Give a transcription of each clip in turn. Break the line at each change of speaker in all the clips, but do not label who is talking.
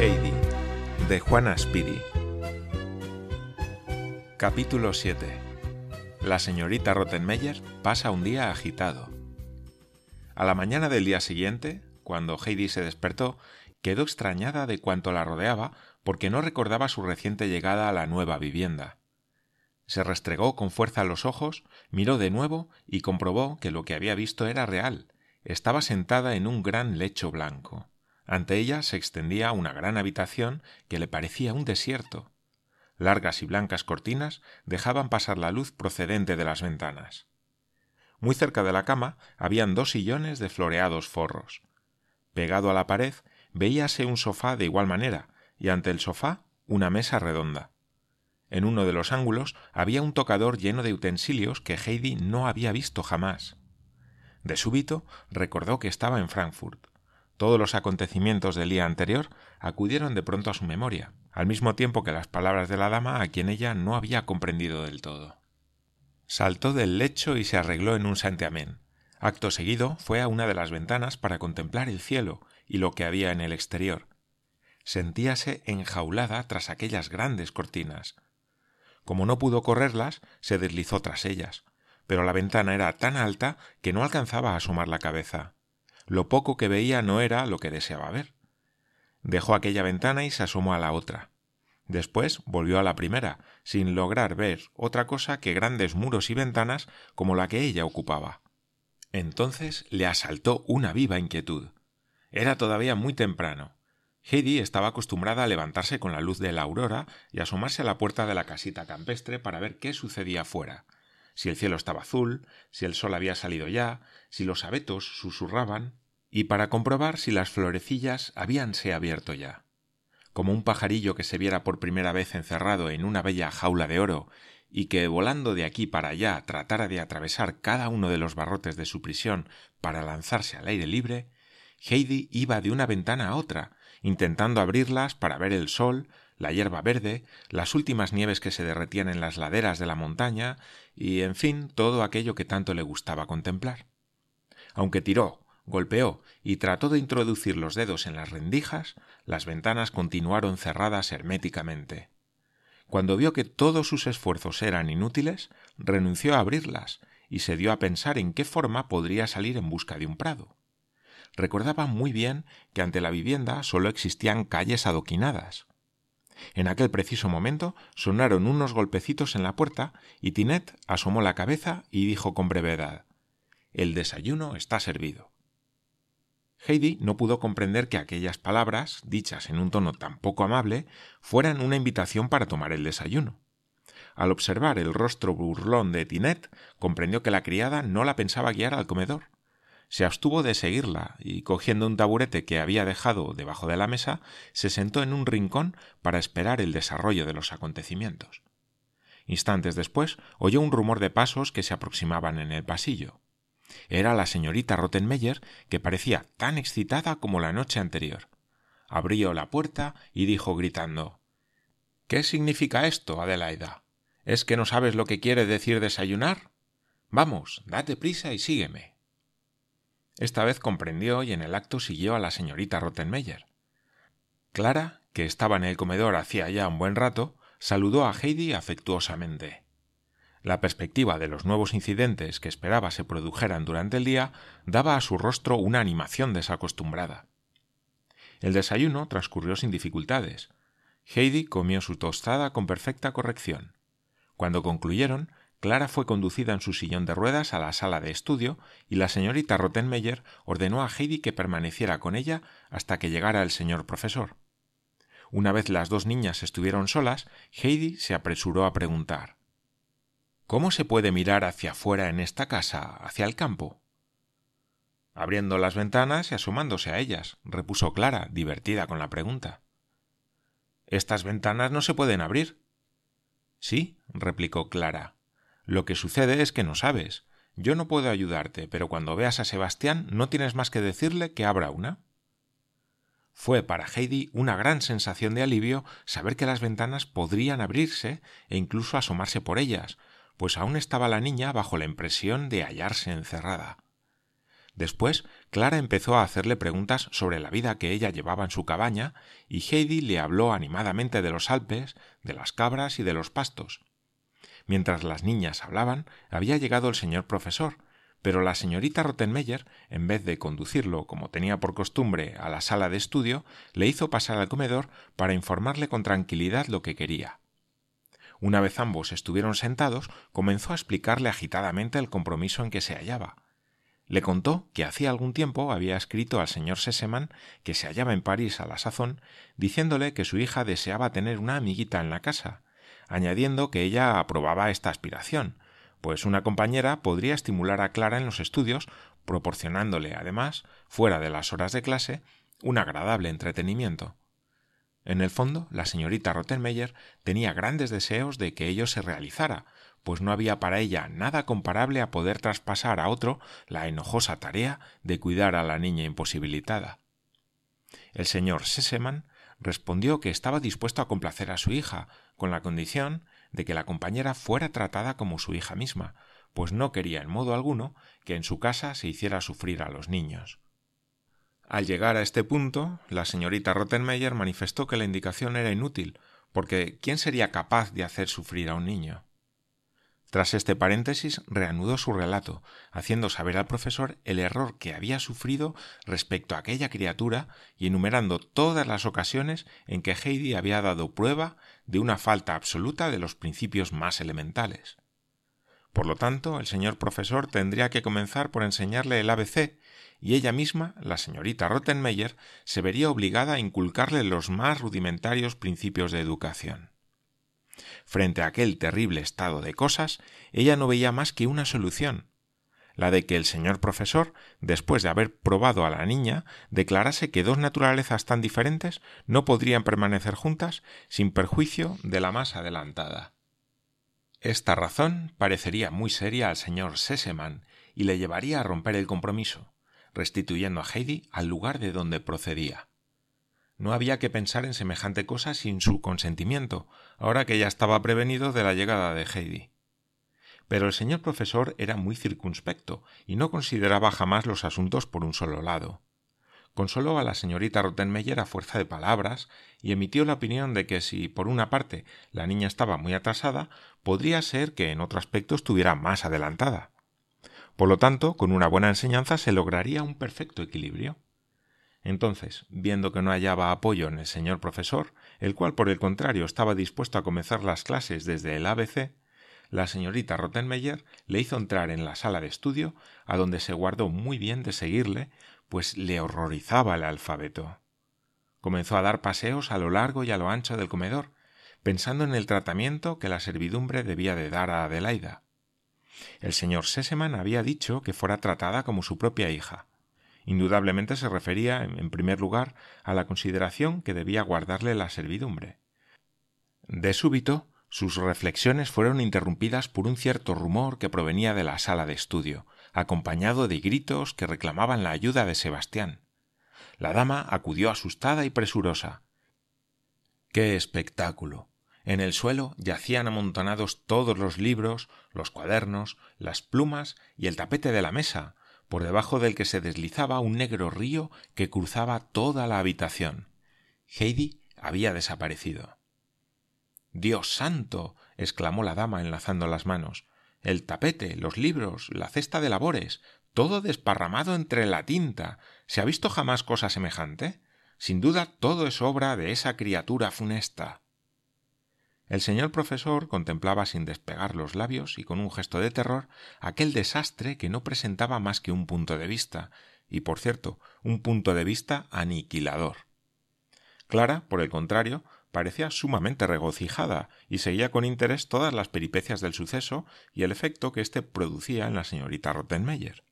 Heidi, de Juana Speedy. Capítulo 7. La señorita Rottenmeier pasa un día agitado. A la mañana del día siguiente, cuando Heidi se despertó, quedó extrañada de cuanto la rodeaba porque no recordaba su reciente llegada a la nueva vivienda. Se restregó con fuerza los ojos, miró de nuevo y comprobó que lo que había visto era real. Estaba sentada en un gran lecho blanco. Ante ella se extendía una gran habitación que le parecía un desierto. Largas y blancas cortinas dejaban pasar la luz procedente de las ventanas. Muy cerca de la cama habían dos sillones de floreados forros. Pegado a la pared veíase un sofá de igual manera, y ante el sofá una mesa redonda. En uno de los ángulos había un tocador lleno de utensilios que Heidi no había visto jamás. De súbito recordó que estaba en Frankfurt. Todos los acontecimientos del día anterior acudieron de pronto a su memoria, al mismo tiempo que las palabras de la dama a quien ella no había comprendido del todo. Saltó del lecho y se arregló en un santiamén. Acto seguido fue a una de las ventanas para contemplar el cielo y lo que había en el exterior. Sentíase enjaulada tras aquellas grandes cortinas. Como no pudo correrlas, se deslizó tras ellas, pero la ventana era tan alta que no alcanzaba a asomar la cabeza. Lo poco que veía no era lo que deseaba ver. Dejó aquella ventana y se asomó a la otra. Después volvió a la primera, sin lograr ver otra cosa que grandes muros y ventanas como la que ella ocupaba. Entonces le asaltó una viva inquietud. Era todavía muy temprano. Heidi estaba acostumbrada a levantarse con la luz de la aurora y asomarse a la puerta de la casita campestre para ver qué sucedía fuera, si el cielo estaba azul, si el sol había salido ya, si los abetos susurraban, y para comprobar si las florecillas habíanse abierto ya. Como un pajarillo que se viera por primera vez encerrado en una bella jaula de oro y que volando de aquí para allá tratara de atravesar cada uno de los barrotes de su prisión para lanzarse al aire libre, Heidi iba de una ventana a otra, intentando abrirlas para ver el sol, la hierba verde, las últimas nieves que se derretían en las laderas de la montaña y, en fin, todo aquello que tanto le gustaba contemplar. Aunque tiró, golpeó y trató de introducir los dedos en las rendijas, las ventanas continuaron cerradas herméticamente. Cuando vio que todos sus esfuerzos eran inútiles, renunció a abrirlas y se dio a pensar en qué forma podría salir en busca de un prado. Recordaba muy bien que ante la vivienda sólo existían calles adoquinadas. En aquel preciso momento sonaron unos golpecitos en la puerta y Tinet asomó la cabeza y dijo con brevedad El desayuno está servido. Heidi no pudo comprender que aquellas palabras, dichas en un tono tan poco amable, fueran una invitación para tomar el desayuno. Al observar el rostro burlón de Tinet, comprendió que la criada no la pensaba guiar al comedor se abstuvo de seguirla y cogiendo un taburete que había dejado debajo de la mesa, se sentó en un rincón para esperar el desarrollo de los acontecimientos. Instantes después oyó un rumor de pasos que se aproximaban en el pasillo. Era la señorita Rottenmeier, que parecía tan excitada como la noche anterior. Abrió la puerta y dijo gritando ¿Qué significa esto, Adelaida? ¿Es que no sabes lo que quiere decir desayunar? Vamos, date prisa y sígueme. Esta vez comprendió y en el acto siguió a la señorita Rottenmeier. Clara, que estaba en el comedor hacía ya un buen rato, saludó a Heidi afectuosamente. La perspectiva de los nuevos incidentes que esperaba se produjeran durante el día daba a su rostro una animación desacostumbrada. El desayuno transcurrió sin dificultades. Heidi comió su tostada con perfecta corrección. Cuando concluyeron, Clara fue conducida en su sillón de ruedas a la sala de estudio y la señorita Rottenmeier ordenó a Heidi que permaneciera con ella hasta que llegara el señor profesor. Una vez las dos niñas estuvieron solas, Heidi se apresuró a preguntar ¿Cómo se puede mirar hacia afuera en esta casa, hacia el campo? Abriendo las ventanas y asomándose a ellas, repuso Clara, divertida con la pregunta. Estas ventanas no se pueden abrir. Sí, replicó Clara. Lo que sucede es que no sabes. Yo no puedo ayudarte, pero cuando veas a Sebastián no tienes más que decirle que abra una. Fue para Heidi una gran sensación de alivio saber que las ventanas podrían abrirse e incluso asomarse por ellas, pues aún estaba la niña bajo la impresión de hallarse encerrada. Después, Clara empezó a hacerle preguntas sobre la vida que ella llevaba en su cabaña, y Heidi le habló animadamente de los Alpes, de las cabras y de los pastos. Mientras las niñas hablaban, había llegado el señor profesor, pero la señorita Rottenmeier, en vez de conducirlo, como tenía por costumbre, a la sala de estudio, le hizo pasar al comedor para informarle con tranquilidad lo que quería. Una vez ambos estuvieron sentados, comenzó a explicarle agitadamente el compromiso en que se hallaba. Le contó que hacía algún tiempo había escrito al señor Sesemann, que se hallaba en París a la sazón, diciéndole que su hija deseaba tener una amiguita en la casa, añadiendo que ella aprobaba esta aspiración, pues una compañera podría estimular a Clara en los estudios, proporcionándole, además, fuera de las horas de clase, un agradable entretenimiento. En el fondo, la señorita Rottenmeier tenía grandes deseos de que ello se realizara, pues no había para ella nada comparable a poder traspasar a otro la enojosa tarea de cuidar a la niña imposibilitada. El señor Sesemann respondió que estaba dispuesto a complacer a su hija, con la condición de que la compañera fuera tratada como su hija misma, pues no quería en modo alguno que en su casa se hiciera sufrir a los niños. Al llegar a este punto, la señorita Rottenmeier manifestó que la indicación era inútil, porque ¿quién sería capaz de hacer sufrir a un niño? Tras este paréntesis, reanudó su relato, haciendo saber al profesor el error que había sufrido respecto a aquella criatura y enumerando todas las ocasiones en que Heidi había dado prueba de una falta absoluta de los principios más elementales. Por lo tanto, el señor profesor tendría que comenzar por enseñarle el ABC, y ella misma, la señorita Rottenmeier, se vería obligada a inculcarle los más rudimentarios principios de educación. Frente a aquel terrible estado de cosas, ella no veía más que una solución, la de que el señor profesor, después de haber probado a la niña, declarase que dos naturalezas tan diferentes no podrían permanecer juntas sin perjuicio de la más adelantada. Esta razón parecería muy seria al señor Sesemann y le llevaría a romper el compromiso, restituyendo a Heidi al lugar de donde procedía. No había que pensar en semejante cosa sin su consentimiento, ahora que ya estaba prevenido de la llegada de Heidi. Pero el señor profesor era muy circunspecto y no consideraba jamás los asuntos por un solo lado. Consoló a la señorita Rottenmeier a fuerza de palabras y emitió la opinión de que si, por una parte, la niña estaba muy atrasada, podría ser que en otro aspecto estuviera más adelantada. Por lo tanto, con una buena enseñanza se lograría un perfecto equilibrio. Entonces, viendo que no hallaba apoyo en el señor profesor, el cual por el contrario estaba dispuesto a comenzar las clases desde el ABC, la señorita Rottenmeier le hizo entrar en la sala de estudio, a donde se guardó muy bien de seguirle, pues le horrorizaba el alfabeto. Comenzó a dar paseos a lo largo y a lo ancho del comedor, pensando en el tratamiento que la servidumbre debía de dar a Adelaida. El señor Sesemann había dicho que fuera tratada como su propia hija, Indudablemente se refería, en primer lugar, a la consideración que debía guardarle la servidumbre. De súbito, sus reflexiones fueron interrumpidas por un cierto rumor que provenía de la sala de estudio, acompañado de gritos que reclamaban la ayuda de Sebastián. La dama acudió asustada y presurosa. ¡Qué espectáculo! En el suelo yacían amontonados todos los libros, los cuadernos, las plumas y el tapete de la mesa, por debajo del que se deslizaba un negro río que cruzaba toda la habitación. Heidi había desaparecido. Dios santo. exclamó la dama enlazando las manos. El tapete, los libros, la cesta de labores, todo desparramado entre la tinta. ¿Se ha visto jamás cosa semejante? Sin duda todo es obra de esa criatura funesta. El señor profesor contemplaba sin despegar los labios y con un gesto de terror aquel desastre que no presentaba más que un punto de vista, y por cierto, un punto de vista aniquilador. Clara, por el contrario, parecía sumamente regocijada y seguía con interés todas las peripecias del suceso y el efecto que éste producía en la señorita Rottenmeier.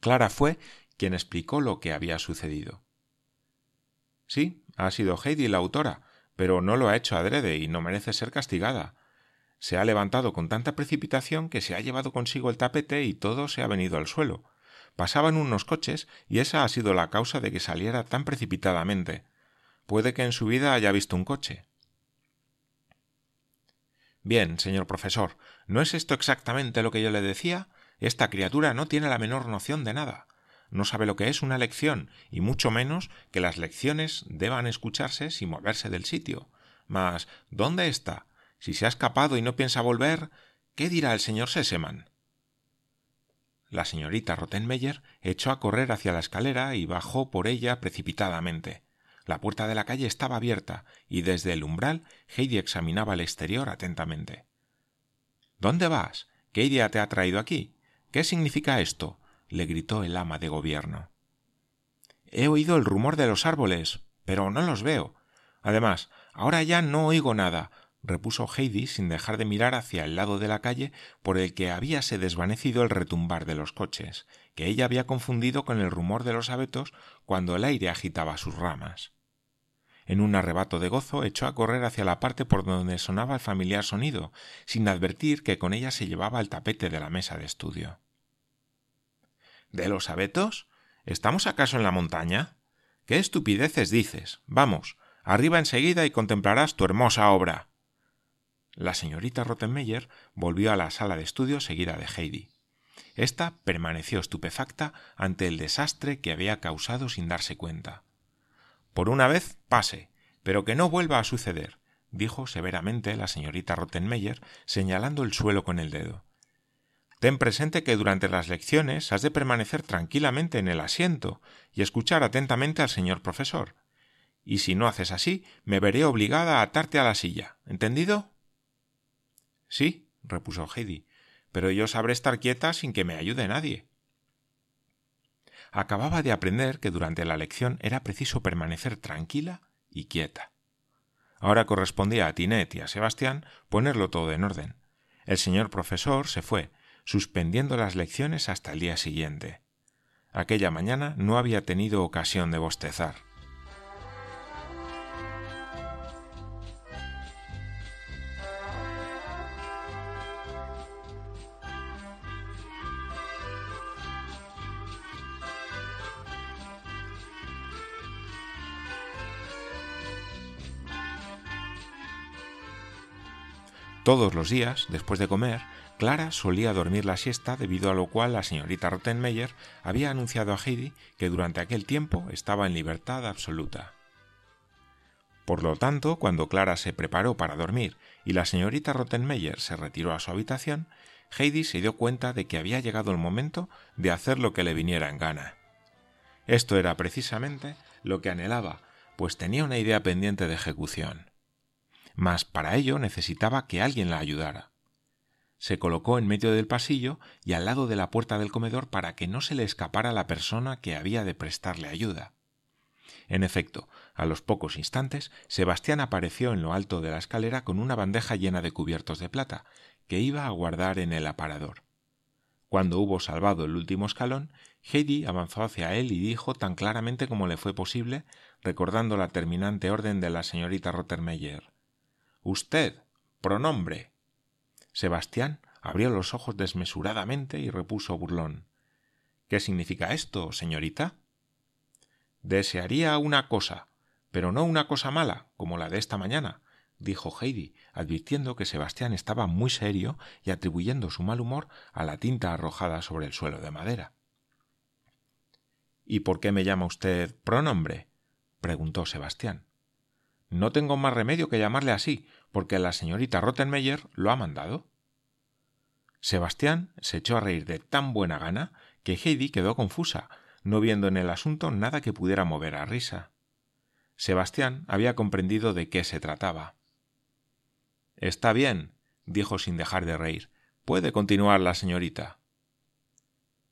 Clara fue quien explicó lo que había sucedido. Sí, ha sido Heidi la autora, pero no lo ha hecho adrede y no merece ser castigada. Se ha levantado con tanta precipitación que se ha llevado consigo el tapete y todo se ha venido al suelo. Pasaban unos coches y esa ha sido la causa de que saliera tan precipitadamente. Puede que en su vida haya visto un coche. Bien, señor profesor, ¿no es esto exactamente lo que yo le decía? Esta criatura no tiene la menor noción de nada. No sabe lo que es una lección, y mucho menos que las lecciones deban escucharse sin moverse del sitio. Mas, ¿dónde está? Si se ha escapado y no piensa volver, ¿qué dirá el señor Sesemann? La señorita Rottenmeier echó a correr hacia la escalera y bajó por ella precipitadamente. La puerta de la calle estaba abierta y desde el umbral Heidi examinaba el exterior atentamente. ¿Dónde vas? ¿Qué idea te ha traído aquí? ¿Qué significa esto? le gritó el ama de gobierno. He oído el rumor de los árboles, pero no los veo. Además, ahora ya no oigo nada, repuso Heidi sin dejar de mirar hacia el lado de la calle por el que habíase desvanecido el retumbar de los coches, que ella había confundido con el rumor de los abetos cuando el aire agitaba sus ramas. En un arrebato de gozo echó a correr hacia la parte por donde sonaba el familiar sonido, sin advertir que con ella se llevaba el tapete de la mesa de estudio. ¿De los abetos? ¿Estamos acaso en la montaña? ¿Qué estupideces dices? Vamos, arriba enseguida y contemplarás tu hermosa obra. La señorita Rottenmeier volvió a la sala de estudio seguida de Heidi. Esta permaneció estupefacta ante el desastre que había causado sin darse cuenta. Por una vez pase, pero que no vuelva a suceder, dijo severamente la señorita Rottenmeier, señalando el suelo con el dedo. Ten presente que durante las lecciones has de permanecer tranquilamente en el asiento y escuchar atentamente al señor profesor. Y si no haces así, me veré obligada a atarte a la silla. ¿Entendido? Sí, repuso Heidi, pero yo sabré estar quieta sin que me ayude nadie. Acababa de aprender que durante la lección era preciso permanecer tranquila y quieta. Ahora correspondía a Tinet y a Sebastián ponerlo todo en orden. El señor profesor se fue, suspendiendo las lecciones hasta el día siguiente. Aquella mañana no había tenido ocasión de bostezar. Todos los días, después de comer, Clara solía dormir la siesta, debido a lo cual la señorita Rottenmeier había anunciado a Heidi que durante aquel tiempo estaba en libertad absoluta. Por lo tanto, cuando Clara se preparó para dormir y la señorita Rottenmeier se retiró a su habitación, Heidi se dio cuenta de que había llegado el momento de hacer lo que le viniera en gana. Esto era precisamente lo que anhelaba, pues tenía una idea pendiente de ejecución mas para ello necesitaba que alguien la ayudara. Se colocó en medio del pasillo y al lado de la puerta del comedor para que no se le escapara la persona que había de prestarle ayuda. En efecto, a los pocos instantes, Sebastián apareció en lo alto de la escalera con una bandeja llena de cubiertos de plata, que iba a guardar en el aparador. Cuando hubo salvado el último escalón, Heidi avanzó hacia él y dijo tan claramente como le fue posible, recordando la terminante orden de la señorita Rottermeyer Usted. pronombre. Sebastián abrió los ojos desmesuradamente y repuso burlón. ¿Qué significa esto, señorita? Desearía una cosa, pero no una cosa mala, como la de esta mañana, dijo Heidi, advirtiendo que Sebastián estaba muy serio y atribuyendo su mal humor a la tinta arrojada sobre el suelo de madera. ¿Y por qué me llama usted pronombre? preguntó Sebastián. No tengo más remedio que llamarle así, porque la señorita Rottenmeier lo ha mandado. Sebastián se echó a reír de tan buena gana que Heidi quedó confusa, no viendo en el asunto nada que pudiera mover a risa. Sebastián había comprendido de qué se trataba. Está bien, dijo sin dejar de reír. Puede continuar la señorita.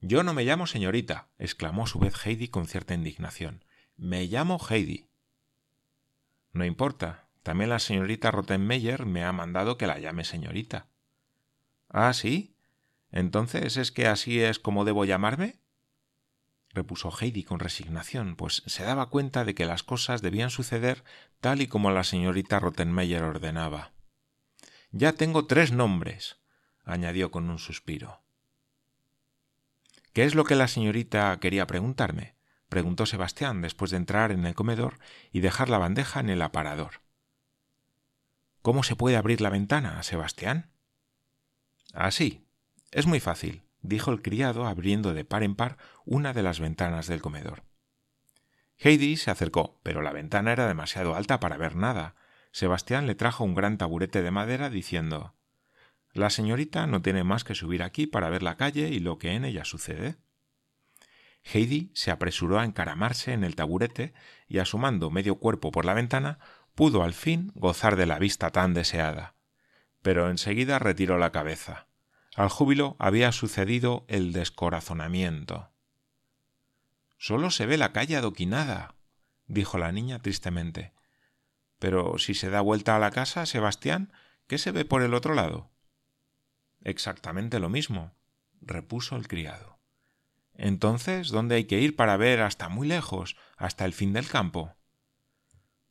Yo no me llamo señorita, exclamó a su vez Heidi con cierta indignación. Me llamo Heidi. No importa. También la señorita Rottenmeier me ha mandado que la llame señorita. Ah, sí. Entonces es que así es como debo llamarme? repuso Heidi con resignación, pues se daba cuenta de que las cosas debían suceder tal y como la señorita Rottenmeier ordenaba. Ya tengo tres nombres, añadió con un suspiro. ¿Qué es lo que la señorita quería preguntarme? Preguntó Sebastián después de entrar en el comedor y dejar la bandeja en el aparador. ¿Cómo se puede abrir la ventana, Sebastián? Así. Es muy fácil, dijo el criado abriendo de par en par una de las ventanas del comedor. Heidi se acercó, pero la ventana era demasiado alta para ver nada. Sebastián le trajo un gran taburete de madera diciendo La señorita no tiene más que subir aquí para ver la calle y lo que en ella sucede. Heidi se apresuró a encaramarse en el taburete y asomando medio cuerpo por la ventana, pudo al fin gozar de la vista tan deseada. Pero enseguida retiró la cabeza. Al júbilo había sucedido el descorazonamiento. Solo se ve la calle adoquinada, dijo la niña tristemente. Pero si se da vuelta a la casa, Sebastián, ¿qué se ve por el otro lado? Exactamente lo mismo, repuso el criado. Entonces, ¿dónde hay que ir para ver hasta muy lejos, hasta el fin del campo?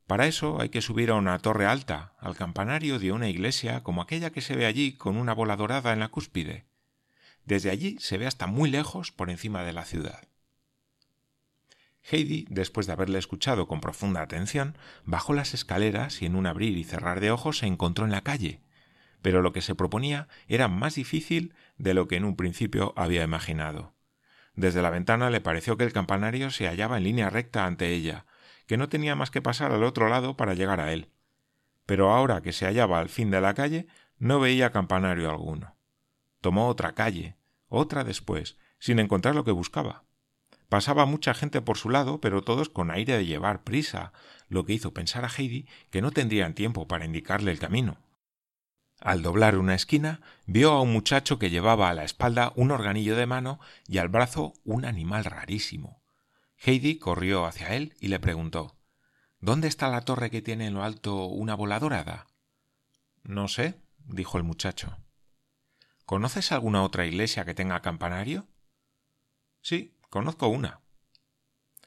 Para eso hay que subir a una torre alta, al campanario de una iglesia como aquella que se ve allí con una bola dorada en la cúspide. Desde allí se ve hasta muy lejos por encima de la ciudad. Heidi, después de haberle escuchado con profunda atención, bajó las escaleras y en un abrir y cerrar de ojos se encontró en la calle, pero lo que se proponía era más difícil de lo que en un principio había imaginado. Desde la ventana le pareció que el campanario se hallaba en línea recta ante ella, que no tenía más que pasar al otro lado para llegar a él. Pero ahora que se hallaba al fin de la calle, no veía campanario alguno. Tomó otra calle, otra después, sin encontrar lo que buscaba. Pasaba mucha gente por su lado, pero todos con aire de llevar prisa, lo que hizo pensar a Heidi que no tendrían tiempo para indicarle el camino. Al doblar una esquina, vio a un muchacho que llevaba a la espalda un organillo de mano y al brazo un animal rarísimo. Heidi corrió hacia él y le preguntó ¿Dónde está la torre que tiene en lo alto una bola dorada? No sé, dijo el muchacho. ¿Conoces alguna otra iglesia que tenga campanario? Sí, Conozco una.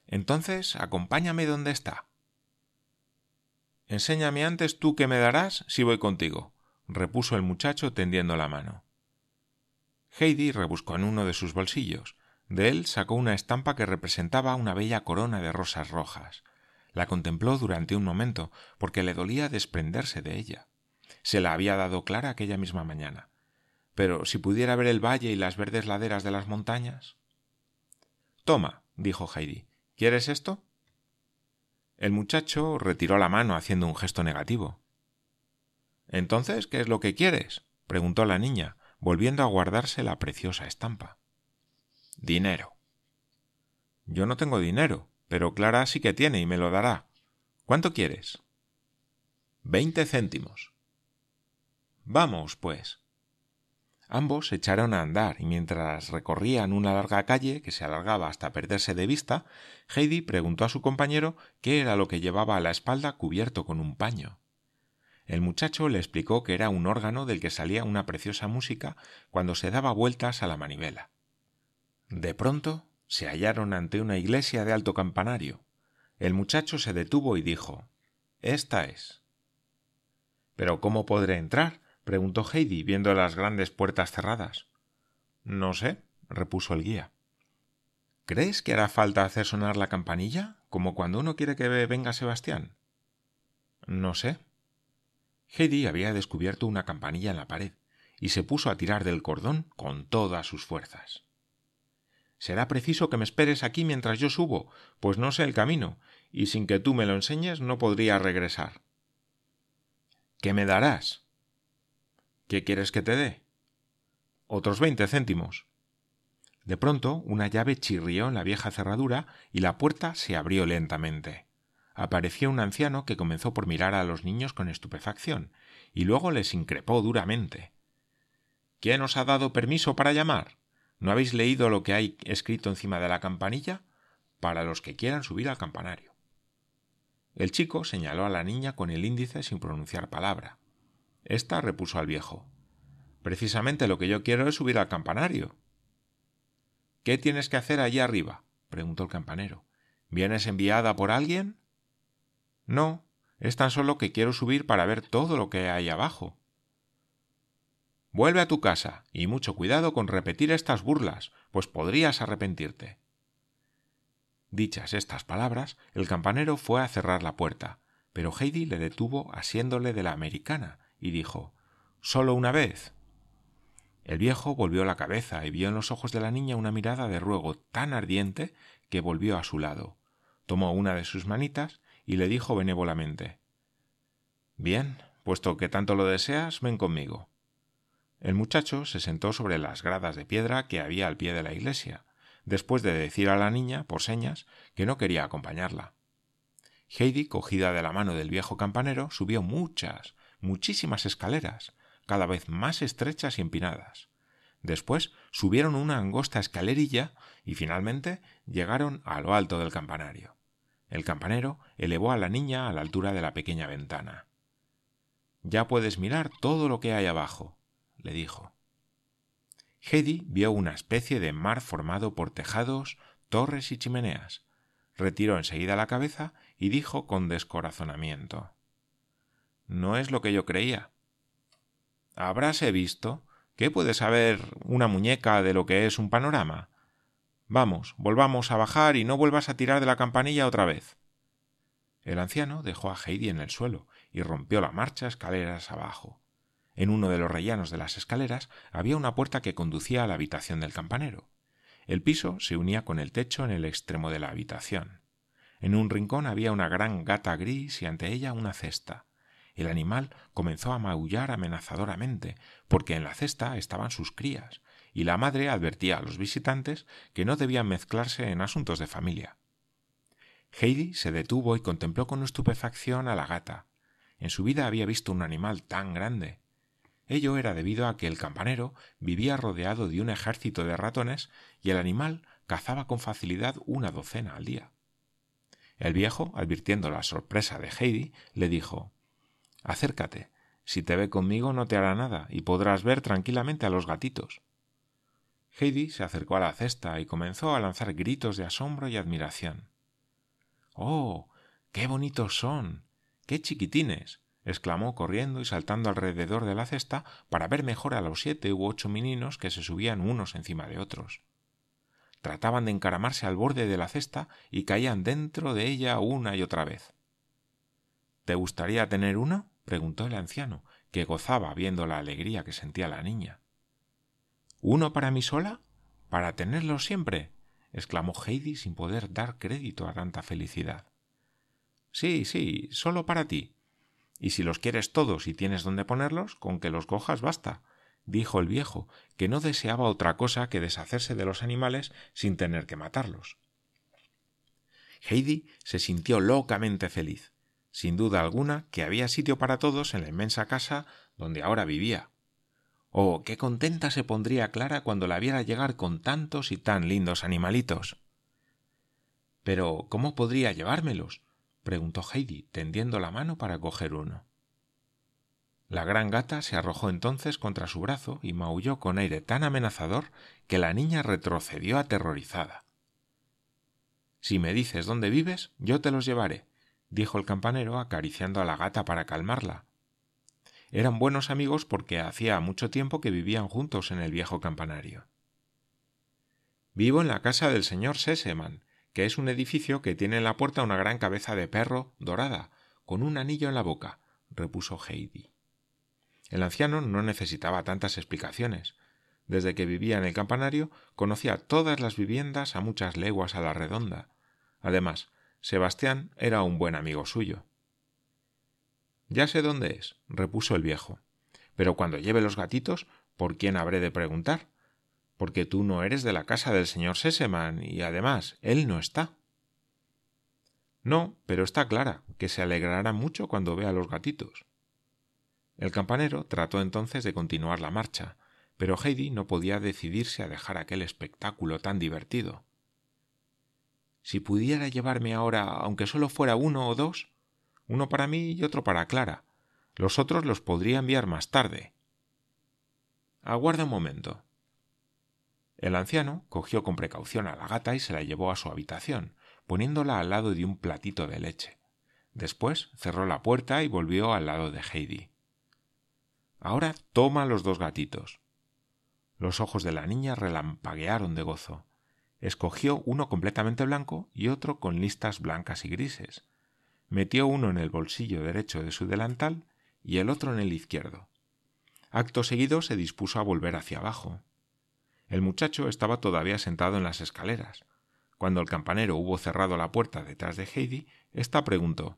Entonces, acompáñame donde está. Enséñame antes tú qué me darás si voy contigo, repuso el muchacho tendiendo la mano. Heidi rebuscó en uno de sus bolsillos. De él sacó una estampa que representaba una bella corona de rosas rojas. La contempló durante un momento, porque le dolía desprenderse de ella. Se la había dado Clara aquella misma mañana. Pero si pudiera ver el valle y las verdes laderas de las montañas. Toma, dijo Heidi. ¿Quieres esto? El muchacho retiró la mano haciendo un gesto negativo. Entonces, ¿qué es lo que quieres? preguntó la niña, volviendo a guardarse la preciosa estampa. Dinero. Yo no tengo dinero, pero Clara sí que tiene y me lo dará. ¿Cuánto quieres? Veinte céntimos. Vamos, pues. Ambos se echaron a andar y mientras recorrían una larga calle que se alargaba hasta perderse de vista, Heidi preguntó a su compañero qué era lo que llevaba a la espalda cubierto con un paño. El muchacho le explicó que era un órgano del que salía una preciosa música cuando se daba vueltas a la manivela. De pronto se hallaron ante una iglesia de alto campanario. El muchacho se detuvo y dijo Esta es. Pero ¿cómo podré entrar? preguntó Heidi, viendo las grandes puertas cerradas. No sé, repuso el guía. ¿Crees que hará falta hacer sonar la campanilla, como cuando uno quiere que venga Sebastián? No sé. Heidi había descubierto una campanilla en la pared y se puso a tirar del cordón con todas sus fuerzas. Será preciso que me esperes aquí mientras yo subo, pues no sé el camino, y sin que tú me lo enseñes no podría regresar. ¿Qué me darás? ¿Qué quieres que te dé? Otros veinte céntimos. De pronto una llave chirrió en la vieja cerradura y la puerta se abrió lentamente. Apareció un anciano que comenzó por mirar a los niños con estupefacción y luego les increpó duramente. ¿Quién os ha dado permiso para llamar? ¿No habéis leído lo que hay escrito encima de la campanilla? Para los que quieran subir al campanario. El chico señaló a la niña con el índice sin pronunciar palabra. Esta repuso al viejo. Precisamente lo que yo quiero es subir al campanario. ¿Qué tienes que hacer allí arriba? preguntó el campanero. ¿Vienes enviada por alguien? No, es tan solo que quiero subir para ver todo lo que hay abajo. Vuelve a tu casa y mucho cuidado con repetir estas burlas, pues podrías arrepentirte. Dichas estas palabras, el campanero fue a cerrar la puerta, pero Heidi le detuvo asiéndole de la americana y dijo Solo una vez. El viejo volvió la cabeza y vio en los ojos de la niña una mirada de ruego tan ardiente que volvió a su lado, tomó una de sus manitas y le dijo benévolamente Bien, puesto que tanto lo deseas, ven conmigo. El muchacho se sentó sobre las gradas de piedra que había al pie de la iglesia, después de decir a la niña, por señas, que no quería acompañarla. Heidi, cogida de la mano del viejo campanero, subió muchas, muchísimas escaleras, cada vez más estrechas y empinadas. Después subieron una angosta escalerilla y finalmente llegaron a lo alto del campanario. El campanero elevó a la niña a la altura de la pequeña ventana. Ya puedes mirar todo lo que hay abajo, le dijo. Heidi vio una especie de mar formado por tejados, torres y chimeneas. Retiró enseguida la cabeza y dijo con descorazonamiento No es lo que yo creía. Habráse visto. ¿Qué puede saber una muñeca de lo que es un panorama? Vamos, volvamos a bajar y no vuelvas a tirar de la campanilla otra vez. El anciano dejó a Heidi en el suelo y rompió la marcha escaleras abajo. En uno de los rellanos de las escaleras había una puerta que conducía a la habitación del campanero. El piso se unía con el techo en el extremo de la habitación. En un rincón había una gran gata gris y ante ella una cesta. El animal comenzó a maullar amenazadoramente, porque en la cesta estaban sus crías, y la madre advertía a los visitantes que no debían mezclarse en asuntos de familia. Heidi se detuvo y contempló con estupefacción a la gata. En su vida había visto un animal tan grande. Ello era debido a que el campanero vivía rodeado de un ejército de ratones y el animal cazaba con facilidad una docena al día. El viejo, advirtiendo la sorpresa de Heidi, le dijo Acércate. Si te ve conmigo no te hará nada y podrás ver tranquilamente a los gatitos. Heidi se acercó a la cesta y comenzó a lanzar gritos de asombro y admiración. Oh. qué bonitos son. qué chiquitines exclamó corriendo y saltando alrededor de la cesta para ver mejor a los siete u ocho meninos que se subían unos encima de otros. Trataban de encaramarse al borde de la cesta y caían dentro de ella una y otra vez. ¿Te gustaría tener uno? preguntó el anciano, que gozaba viendo la alegría que sentía la niña. ¿Uno para mí sola? ¿Para tenerlo siempre? exclamó Heidi sin poder dar crédito a tanta felicidad. Sí, sí, solo para ti, y si los quieres todos y tienes dónde ponerlos, con que los cojas basta, dijo el viejo, que no deseaba otra cosa que deshacerse de los animales sin tener que matarlos. Heidi se sintió locamente feliz. Sin duda alguna que había sitio para todos en la inmensa casa donde ahora vivía. Oh, qué contenta se pondría Clara cuando la viera llegar con tantos y tan lindos animalitos. Pero ¿cómo podría llevármelos? preguntó Heidi, tendiendo la mano para coger uno. La gran gata se arrojó entonces contra su brazo y maulló con aire tan amenazador que la niña retrocedió aterrorizada. Si me dices dónde vives, yo te los llevaré, dijo el campanero acariciando a la gata para calmarla. Eran buenos amigos porque hacía mucho tiempo que vivían juntos en el viejo campanario. Vivo en la casa del señor Seseman, que es un edificio que tiene en la puerta una gran cabeza de perro dorada, con un anillo en la boca, repuso Heidi. El anciano no necesitaba tantas explicaciones. Desde que vivía en el campanario conocía todas las viviendas a muchas leguas a la redonda. Además, Sebastián era un buen amigo suyo. Ya sé dónde es, repuso el viejo. Pero cuando lleve los gatitos, ¿por quién habré de preguntar? porque tú no eres de la casa del señor Seseman y además él no está. No, pero está clara, que se alegrará mucho cuando vea los gatitos. El campanero trató entonces de continuar la marcha, pero Heidi no podía decidirse a dejar aquel espectáculo tan divertido. Si pudiera llevarme ahora, aunque solo fuera uno o dos, uno para mí y otro para Clara, los otros los podría enviar más tarde. Aguarda un momento. El anciano cogió con precaución a la gata y se la llevó a su habitación, poniéndola al lado de un platito de leche. Después cerró la puerta y volvió al lado de Heidi. Ahora toma los dos gatitos. Los ojos de la niña relampaguearon de gozo. Escogió uno completamente blanco y otro con listas blancas y grises. Metió uno en el bolsillo derecho de su delantal y el otro en el izquierdo. Acto seguido se dispuso a volver hacia abajo. El muchacho estaba todavía sentado en las escaleras. Cuando el campanero hubo cerrado la puerta detrás de Heidi, ésta preguntó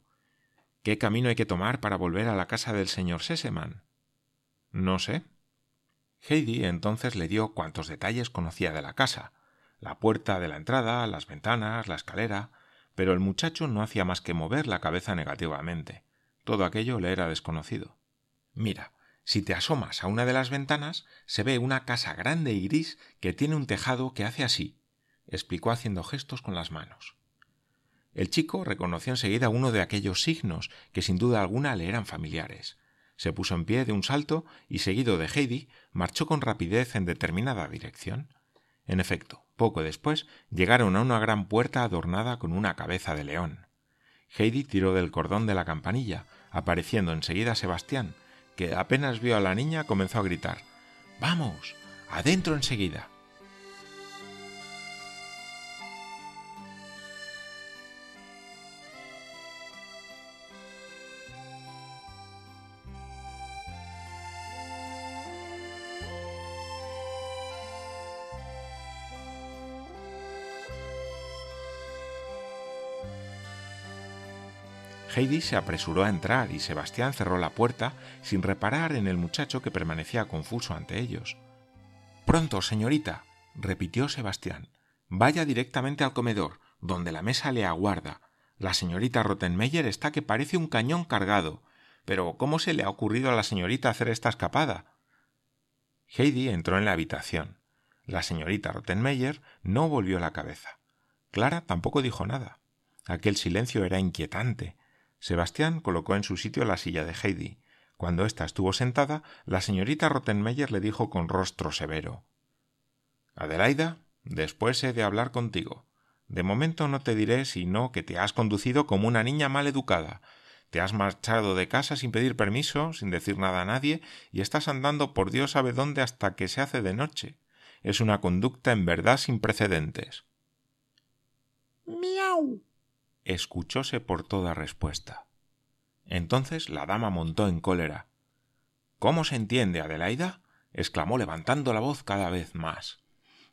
¿Qué camino hay que tomar para volver a la casa del señor Sesemann? No sé. Heidi entonces le dio cuantos detalles conocía de la casa, la puerta de la entrada, las ventanas, la escalera, pero el muchacho no hacía más que mover la cabeza negativamente. Todo aquello le era desconocido. Mira, si te asomas a una de las ventanas, se ve una casa grande y gris que tiene un tejado que hace así, explicó haciendo gestos con las manos. El chico reconoció enseguida uno de aquellos signos que sin duda alguna le eran familiares. Se puso en pie de un salto y, seguido de Heidi, marchó con rapidez en determinada dirección. En efecto, poco después llegaron a una gran puerta adornada con una cabeza de león. Heidi tiró del cordón de la campanilla, apareciendo enseguida Sebastián, que apenas vio a la niña comenzó a gritar Vamos. adentro enseguida. Heidi se apresuró a entrar y Sebastián cerró la puerta sin reparar en el muchacho que permanecía confuso ante ellos. Pronto, señorita, repitió Sebastián. Vaya directamente al comedor, donde la mesa le aguarda. La señorita Rottenmeier está que parece un cañón cargado. Pero ¿cómo se le ha ocurrido a la señorita hacer esta escapada? Heidi entró en la habitación. La señorita Rottenmeier no volvió la cabeza. Clara tampoco dijo nada. Aquel silencio era inquietante. Sebastián colocó en su sitio la silla de Heidi. Cuando ésta estuvo sentada, la señorita Rottenmeier le dijo con rostro severo Adelaida, después he de hablar contigo. De momento no te diré sino que te has conducido como una niña mal educada. Te has marchado de casa sin pedir permiso, sin decir nada a nadie, y estás andando por Dios sabe dónde hasta que se hace de noche. Es una conducta en verdad sin precedentes.
Miau
escuchóse por toda respuesta. Entonces la dama montó en cólera. ¿Cómo se entiende, Adelaida? exclamó levantando la voz cada vez más.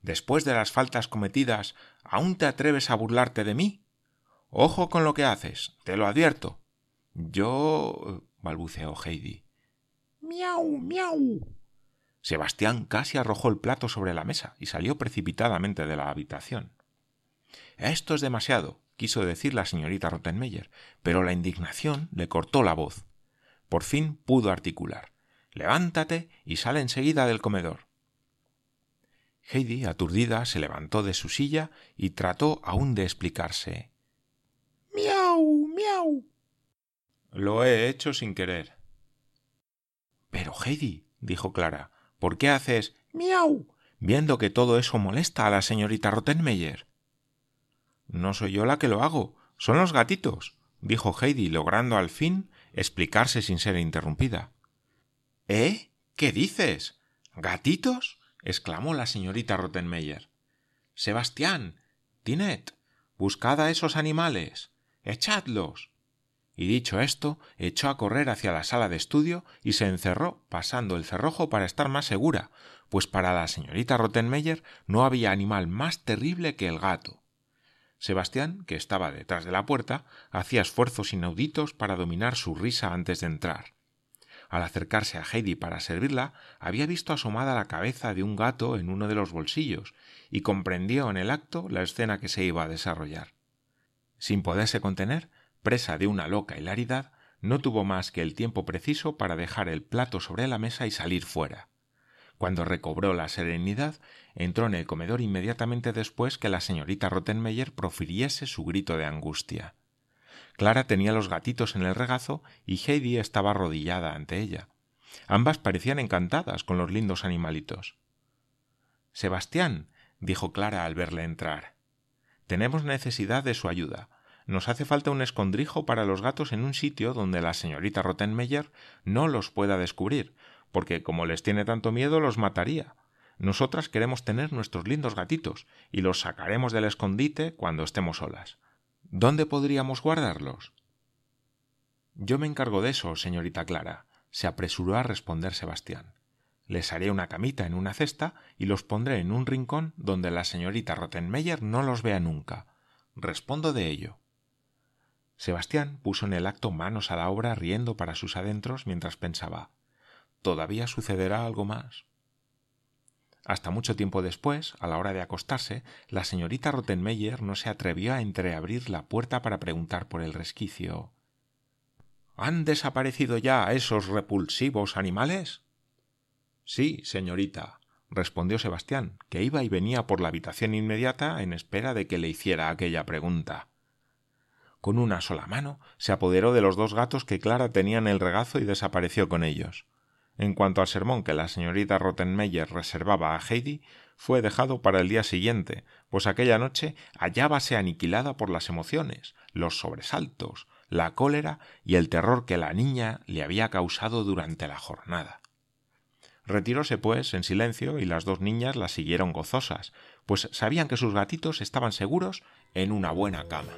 Después de las faltas cometidas, ¿aún te atreves a burlarte de mí? Ojo con lo que haces, te lo advierto. Yo. balbuceó Heidi.
Miau, miau.
Sebastián casi arrojó el plato sobre la mesa y salió precipitadamente de la habitación. Esto es demasiado, quiso decir la señorita Rottenmeier, pero la indignación le cortó la voz. Por fin pudo articular. Levántate y sale enseguida del comedor. Heidi, aturdida, se levantó de su silla y trató aún de explicarse.
Miau, miau.
Lo he hecho sin querer. Pero, Heidi, dijo Clara, ¿por qué haces
miau?
viendo que todo eso molesta a la señorita Rottenmeier? No soy yo la que lo hago, son los gatitos, dijo Heidi, logrando al fin explicarse sin ser interrumpida. ¿Eh? ¿Qué dices? ¿Gatitos? exclamó la señorita Rottenmeier. Sebastián, Tinet, buscad a esos animales. echadlos. Y dicho esto, echó a correr hacia la sala de estudio y se encerró, pasando el cerrojo para estar más segura, pues para la señorita Rottenmeier no había animal más terrible que el gato. Sebastián, que estaba detrás de la puerta, hacía esfuerzos inauditos para dominar su risa antes de entrar. Al acercarse a Heidi para servirla, había visto asomada la cabeza de un gato en uno de los bolsillos y comprendió en el acto la escena que se iba a desarrollar. Sin poderse contener, presa de una loca hilaridad, no tuvo más que el tiempo preciso para dejar el plato sobre la mesa y salir fuera. Cuando recobró la serenidad, entró en el comedor inmediatamente después que la señorita Rottenmeier profiriese su grito de angustia. Clara tenía los gatitos en el regazo y Heidi estaba arrodillada ante ella. Ambas parecían encantadas con los lindos animalitos. Sebastián, dijo Clara al verle entrar. Tenemos necesidad de su ayuda. Nos hace falta un escondrijo para los gatos en un sitio donde la señorita Rottenmeier no los pueda descubrir, porque como les tiene tanto miedo los mataría. Nosotras queremos tener nuestros lindos gatitos y los sacaremos del escondite cuando estemos solas. ¿Dónde podríamos guardarlos? Yo me encargo de eso, señorita Clara, se apresuró a responder Sebastián. Les haré una camita en una cesta y los pondré en un rincón donde la señorita Rottenmeier no los vea nunca. Respondo de ello. Sebastián puso en el acto manos a la obra riendo para sus adentros mientras pensaba ¿Todavía sucederá algo más? Hasta mucho tiempo después, a la hora de acostarse, la señorita Rottenmeier no se atrevió a entreabrir la puerta para preguntar por el resquicio. ¿Han desaparecido ya esos repulsivos animales? Sí, señorita, respondió Sebastián, que iba y venía por la habitación inmediata en espera de que le hiciera aquella pregunta. Con una sola mano se apoderó de los dos gatos que Clara tenía en el regazo y desapareció con ellos. En cuanto al sermón que la señorita Rottenmeier reservaba a Heidi, fue dejado para el día siguiente, pues aquella noche hallábase aniquilada por las emociones, los sobresaltos, la cólera y el terror que la niña le había causado durante la jornada. Retiróse, pues, en silencio y las dos niñas la siguieron gozosas, pues sabían que sus gatitos estaban seguros en una buena cama.